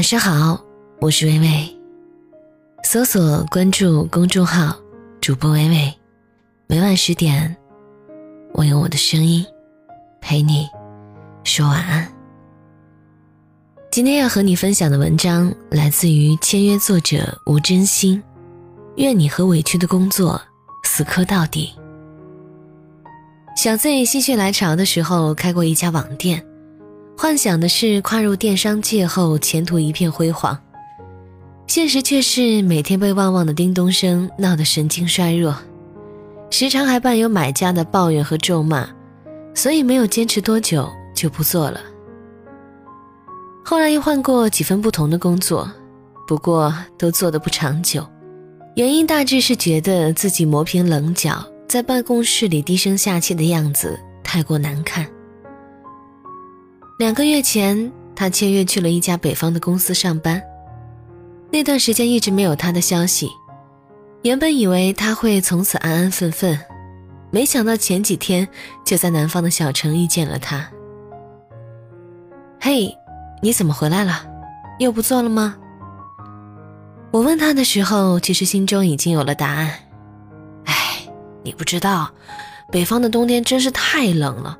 晚上好，我是微微。搜索关注公众号“主播微微”，每晚十点，我用我的声音陪你说晚安。今天要和你分享的文章来自于签约作者吴真心。愿你和委屈的工作死磕到底。小 Z 心血来潮的时候开过一家网店。幻想的是跨入电商界后前途一片辉煌，现实却是每天被旺旺的叮咚声闹得神经衰弱，时常还伴有买家的抱怨和咒骂，所以没有坚持多久就不做了。后来又换过几份不同的工作，不过都做得不长久，原因大致是觉得自己磨平棱角，在办公室里低声下气的样子太过难看。两个月前，他签约去了一家北方的公司上班。那段时间一直没有他的消息，原本以为他会从此安安分分，没想到前几天就在南方的小城遇见了他。嘿，你怎么回来了？又不做了吗？我问他的时候，其实心中已经有了答案。哎，你不知道，北方的冬天真是太冷了。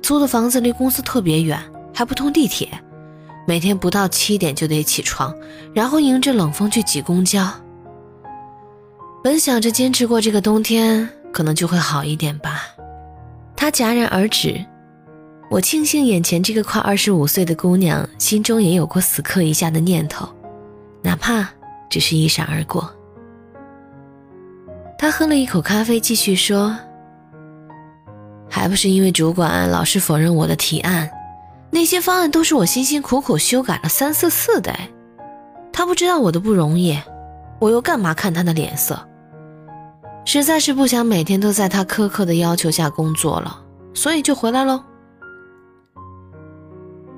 租的房子离公司特别远，还不通地铁，每天不到七点就得起床，然后迎着冷风去挤公交。本想着坚持过这个冬天，可能就会好一点吧。他戛然而止。我庆幸眼前这个快二十五岁的姑娘心中也有过死磕一下的念头，哪怕只是一闪而过。他喝了一口咖啡，继续说。还不是因为主管老是否认我的提案，那些方案都是我辛辛苦苦修改了三四次的。他不知道我的不容易，我又干嘛看他的脸色？实在是不想每天都在他苛刻的要求下工作了，所以就回来喽。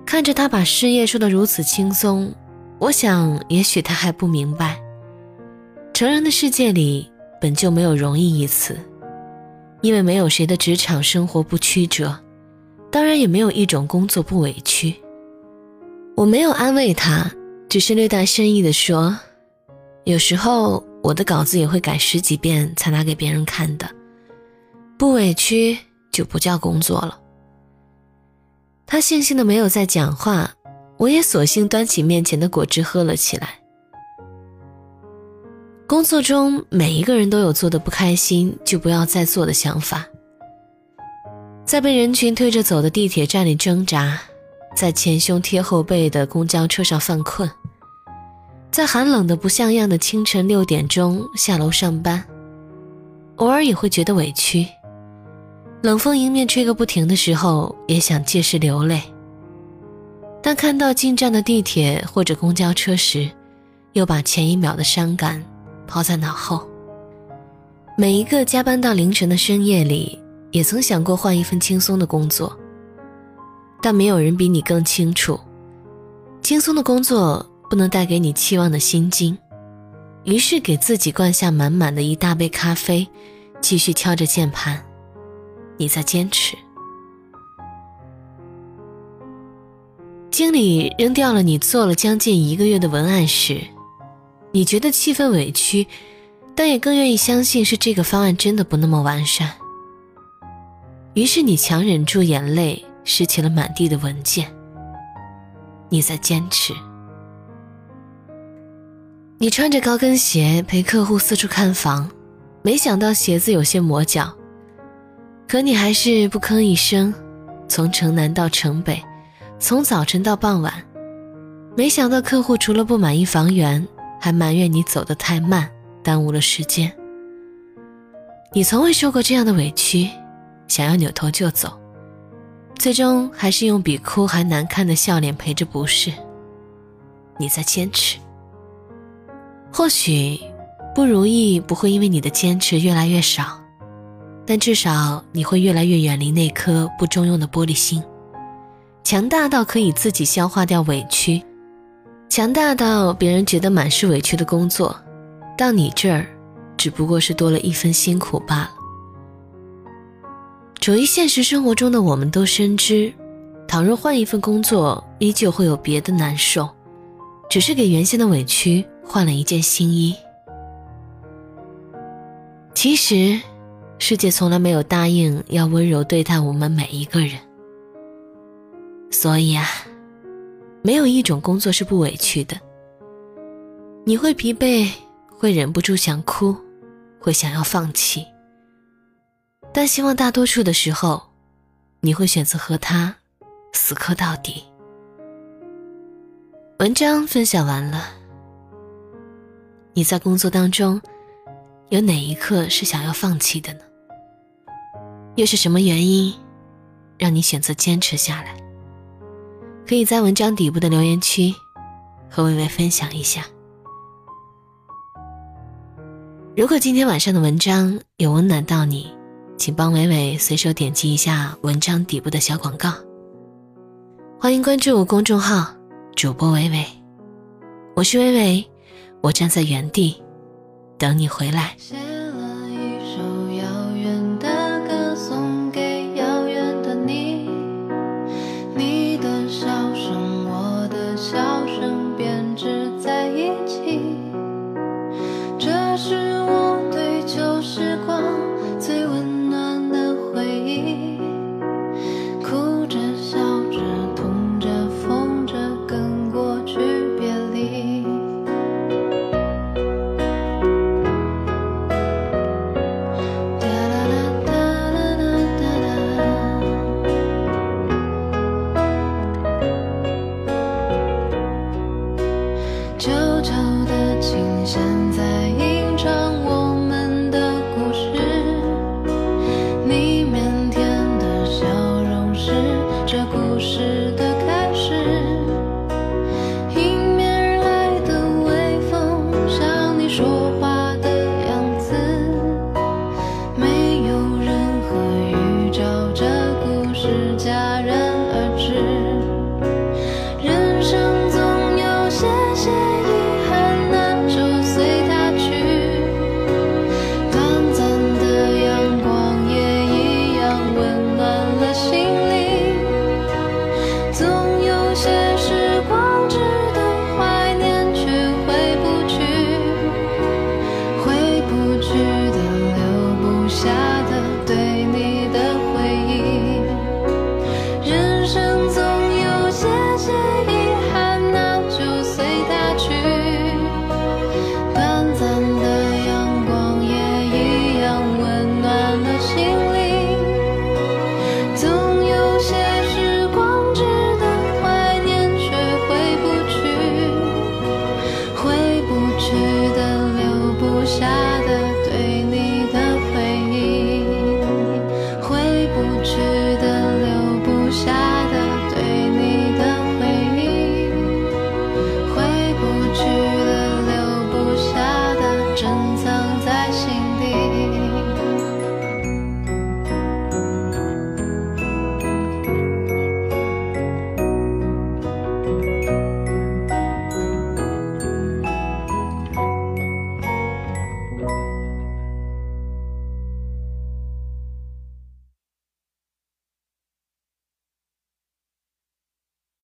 看着他把事业说得如此轻松，我想也许他还不明白，成人的世界里本就没有容易一词。因为没有谁的职场生活不曲折，当然也没有一种工作不委屈。我没有安慰他，只是略带深意的说：“有时候我的稿子也会改十几遍才拿给别人看的，不委屈就不叫工作了。”他悻悻的没有再讲话，我也索性端起面前的果汁喝了起来。工作中，每一个人都有做的不开心就不要再做的想法。在被人群推着走的地铁站里挣扎，在前胸贴后背的公交车上犯困，在寒冷的不像样的清晨六点钟下楼上班，偶尔也会觉得委屈。冷风迎面吹个不停的时候，也想借势流泪。但看到进站的地铁或者公交车时，又把前一秒的伤感。抛在脑后。每一个加班到凌晨的深夜里，也曾想过换一份轻松的工作，但没有人比你更清楚，轻松的工作不能带给你期望的心经。于是给自己灌下满满的一大杯咖啡，继续敲着键盘。你在坚持。经理扔掉了你做了将近一个月的文案时。你觉得气氛委屈，但也更愿意相信是这个方案真的不那么完善。于是你强忍住眼泪，拾起了满地的文件。你在坚持。你穿着高跟鞋陪客户四处看房，没想到鞋子有些磨脚，可你还是不吭一声，从城南到城北，从早晨到傍晚，没想到客户除了不满意房源。还埋怨你走得太慢，耽误了时间。你从未受过这样的委屈，想要扭头就走，最终还是用比哭还难看的笑脸陪着不是。你在坚持，或许不如意不会因为你的坚持越来越少，但至少你会越来越远离那颗不中用的玻璃心，强大到可以自己消化掉委屈。强大到别人觉得满是委屈的工作，到你这儿，只不过是多了一分辛苦罢了。由于现实生活中的我们都深知，倘若换一份工作，依旧会有别的难受，只是给原先的委屈换了一件新衣。其实，世界从来没有答应要温柔对待我们每一个人。所以啊，没有一种工作是不委屈的。你会疲惫，会忍不住想哭，会想要放弃。但希望大多数的时候，你会选择和他死磕到底。文章分享完了，你在工作当中有哪一刻是想要放弃的呢？又是什么原因让你选择坚持下来？可以在文章底部的留言区和微微分享一下。如果今天晚上的文章有温暖到你，请帮伟伟随手点击一下文章底部的小广告。欢迎关注公众号主播伟伟，我是伟伟，我站在原地等你回来。